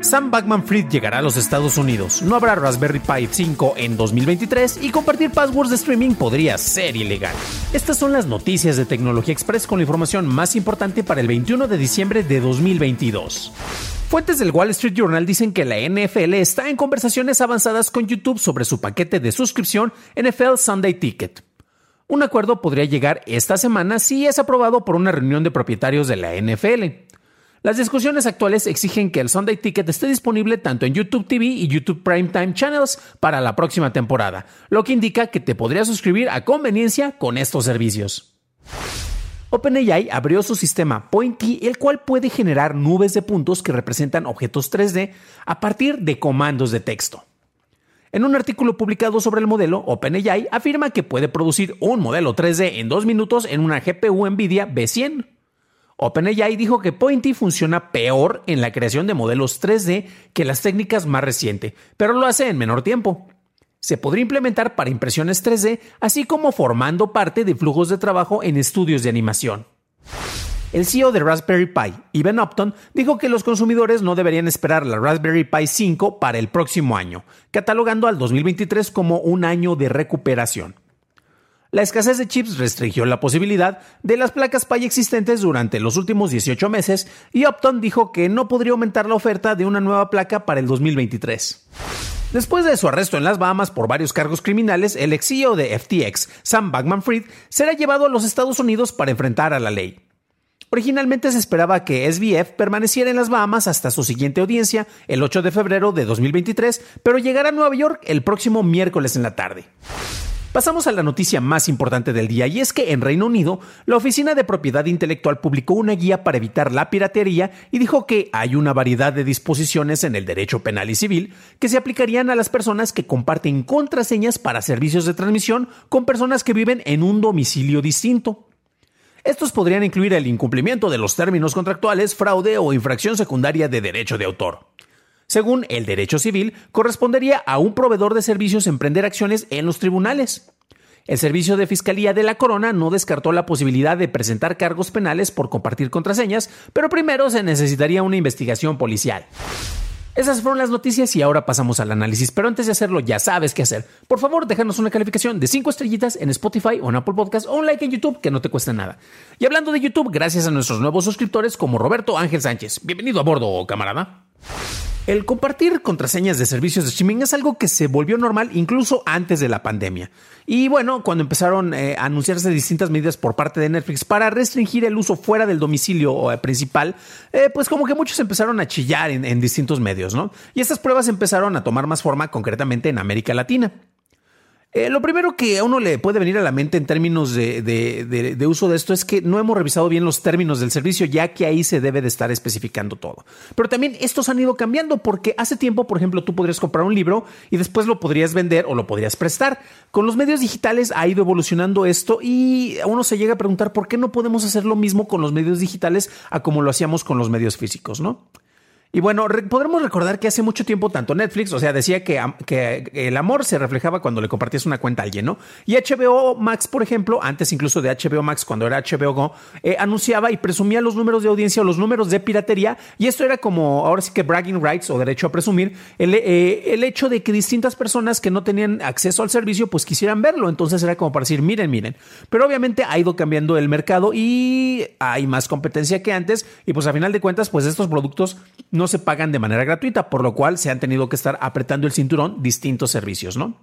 Sam Backman Fried llegará a los Estados Unidos. No habrá Raspberry Pi 5 en 2023 y compartir passwords de streaming podría ser ilegal. Estas son las noticias de Tecnología Express con la información más importante para el 21 de diciembre de 2022. Fuentes del Wall Street Journal dicen que la NFL está en conversaciones avanzadas con YouTube sobre su paquete de suscripción NFL Sunday Ticket. Un acuerdo podría llegar esta semana si es aprobado por una reunión de propietarios de la NFL. Las discusiones actuales exigen que el Sunday Ticket esté disponible tanto en YouTube TV y YouTube Primetime Channels para la próxima temporada, lo que indica que te podrías suscribir a conveniencia con estos servicios. OpenAI abrió su sistema Pointy, el cual puede generar nubes de puntos que representan objetos 3D a partir de comandos de texto. En un artículo publicado sobre el modelo, OpenAI afirma que puede producir un modelo 3D en dos minutos en una GPU NVIDIA B100. OpenAI dijo que Pointy funciona peor en la creación de modelos 3D que las técnicas más recientes, pero lo hace en menor tiempo. Se podría implementar para impresiones 3D, así como formando parte de flujos de trabajo en estudios de animación. El CEO de Raspberry Pi, Ivan Upton, dijo que los consumidores no deberían esperar la Raspberry Pi 5 para el próximo año, catalogando al 2023 como un año de recuperación. La escasez de chips restringió la posibilidad de las placas Pi existentes durante los últimos 18 meses y Upton dijo que no podría aumentar la oferta de una nueva placa para el 2023. Después de su arresto en las Bahamas por varios cargos criminales, el ex CEO de FTX, Sam Bankman Fried, será llevado a los Estados Unidos para enfrentar a la ley. Originalmente se esperaba que SBF permaneciera en las Bahamas hasta su siguiente audiencia, el 8 de febrero de 2023, pero llegará a Nueva York el próximo miércoles en la tarde. Pasamos a la noticia más importante del día y es que en Reino Unido la Oficina de Propiedad Intelectual publicó una guía para evitar la piratería y dijo que hay una variedad de disposiciones en el derecho penal y civil que se aplicarían a las personas que comparten contraseñas para servicios de transmisión con personas que viven en un domicilio distinto. Estos podrían incluir el incumplimiento de los términos contractuales, fraude o infracción secundaria de derecho de autor. Según el derecho civil, correspondería a un proveedor de servicios emprender acciones en los tribunales. El Servicio de Fiscalía de la Corona no descartó la posibilidad de presentar cargos penales por compartir contraseñas, pero primero se necesitaría una investigación policial. Esas fueron las noticias y ahora pasamos al análisis. Pero antes de hacerlo, ya sabes qué hacer. Por favor, déjanos una calificación de 5 estrellitas en Spotify o en Apple Podcast o un like en YouTube que no te cuesta nada. Y hablando de YouTube, gracias a nuestros nuevos suscriptores como Roberto Ángel Sánchez. Bienvenido a bordo, camarada. El compartir contraseñas de servicios de streaming es algo que se volvió normal incluso antes de la pandemia. Y bueno, cuando empezaron eh, a anunciarse distintas medidas por parte de Netflix para restringir el uso fuera del domicilio eh, principal, eh, pues como que muchos empezaron a chillar en, en distintos medios, ¿no? Y estas pruebas empezaron a tomar más forma concretamente en América Latina. Eh, lo primero que a uno le puede venir a la mente en términos de, uso de esto es que no hemos revisado bien los términos del servicio, ya que ahí se debe de estar especificando todo. Pero también estos han ido cambiando porque hace tiempo, por ejemplo, tú podrías comprar un libro y después lo podrías vender o lo podrías prestar. Con los medios digitales ha ido evolucionando esto y uno se llega a preguntar por qué no podemos hacer lo mismo con los medios digitales a como lo hacíamos con los medios físicos, ¿no? Y bueno, podremos recordar que hace mucho tiempo tanto Netflix, o sea, decía que, que, el amor se reflejaba cuando le compartías una cuenta a alguien, ¿no? Y HBO Max, por ejemplo, antes incluso de HBO Max, cuando era HBO Go, eh, anunciaba y presumía los números de audiencia o los números de piratería. Y esto era como, ahora sí que bragging rights o derecho a presumir, el, eh, el hecho de que distintas personas que no tenían acceso al servicio, pues quisieran verlo. Entonces era como para decir, miren, miren. Pero obviamente ha ido cambiando el mercado y hay más competencia que antes. Y pues a final de cuentas, pues estos productos no se pagan de manera gratuita, por lo cual se han tenido que estar apretando el cinturón distintos servicios, ¿no?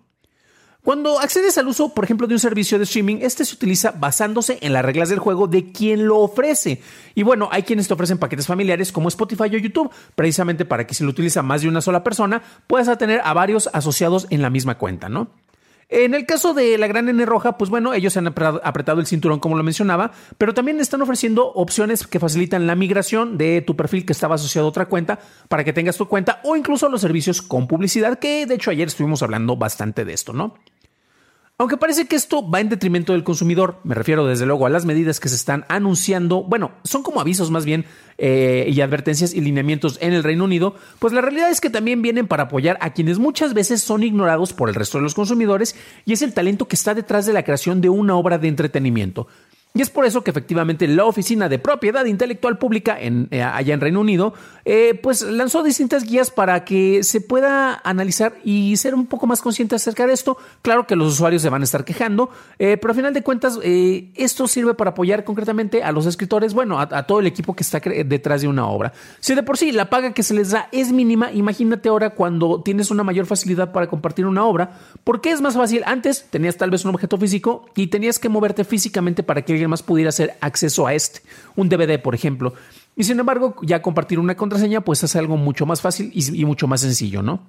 Cuando accedes al uso, por ejemplo, de un servicio de streaming, este se utiliza basándose en las reglas del juego de quien lo ofrece. Y bueno, hay quienes te ofrecen paquetes familiares como Spotify o YouTube, precisamente para que si lo utiliza más de una sola persona, puedas tener a varios asociados en la misma cuenta, ¿no? En el caso de la gran N roja, pues bueno, ellos han apretado el cinturón como lo mencionaba, pero también están ofreciendo opciones que facilitan la migración de tu perfil que estaba asociado a otra cuenta para que tengas tu cuenta o incluso los servicios con publicidad, que de hecho ayer estuvimos hablando bastante de esto, ¿no? Aunque parece que esto va en detrimento del consumidor, me refiero desde luego a las medidas que se están anunciando, bueno, son como avisos más bien eh, y advertencias y lineamientos en el Reino Unido, pues la realidad es que también vienen para apoyar a quienes muchas veces son ignorados por el resto de los consumidores y es el talento que está detrás de la creación de una obra de entretenimiento. Y es por eso que efectivamente la Oficina de Propiedad Intelectual Pública en, eh, allá en Reino Unido, eh, pues lanzó distintas guías para que se pueda analizar y ser un poco más consciente acerca de esto. Claro que los usuarios se van a estar quejando, eh, pero a final de cuentas esto sirve para apoyar concretamente a los escritores, bueno, a, todo el equipo que está detrás de una obra. Si de por sí la paga que se les da es mínima, imagínate ahora cuando tienes una mayor facilidad para compartir una obra, porque es más fácil. Antes tenías tal vez un objeto físico y tenías que moverte físicamente para que más pudiera hacer acceso a este, un DVD, por ejemplo. Y sin embargo, ya compartir una contraseña, pues es algo mucho más fácil y, mucho más sencillo, ¿no?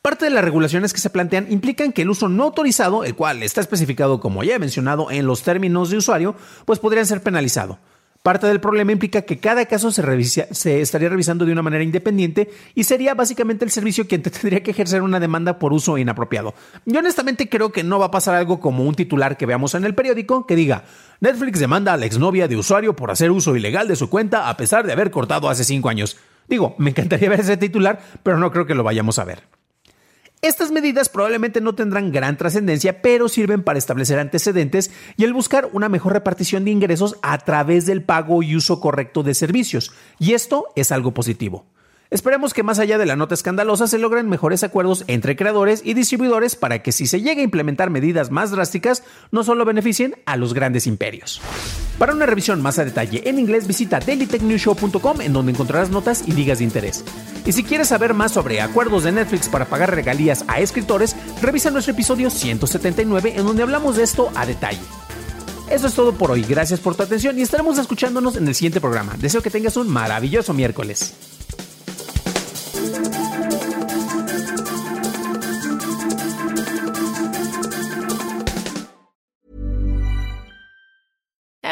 Parte de las regulaciones que se plantean implican que el uso no autorizado, el cual está especificado como ya he mencionado en los términos de usuario, pues podría ser penalizado. Parte del problema implica que cada caso se, se, estaría revisando de una manera independiente y sería básicamente el servicio quien tendría que ejercer una demanda por uso inapropiado. Yo honestamente creo que no va a pasar algo como un titular que veamos en el periódico que diga Netflix demanda a la exnovia de usuario por hacer uso ilegal de su cuenta a pesar de haber cortado hace cinco años. Digo, me encantaría ver ese titular, pero no creo que lo vayamos a ver. Estas medidas probablemente no tendrán gran trascendencia, pero sirven para establecer antecedentes y el buscar una mejor repartición de ingresos a través del pago y uso correcto de servicios. Y esto es algo positivo. Esperemos que más allá de la nota escandalosa se logren mejores acuerdos entre creadores y distribuidores para que si se llegue a implementar medidas más drásticas, no solo beneficien a los grandes imperios. Para una revisión más a detalle en inglés, visita dailytechnewshow.com en donde encontrarás notas y ligas de interés. Y si quieres saber más sobre acuerdos de Netflix para pagar regalías a escritores, revisa nuestro episodio 179 en donde hablamos de esto a detalle. Eso es todo por hoy, gracias por tu atención y estaremos escuchándonos en el siguiente programa. Deseo que tengas un maravilloso miércoles.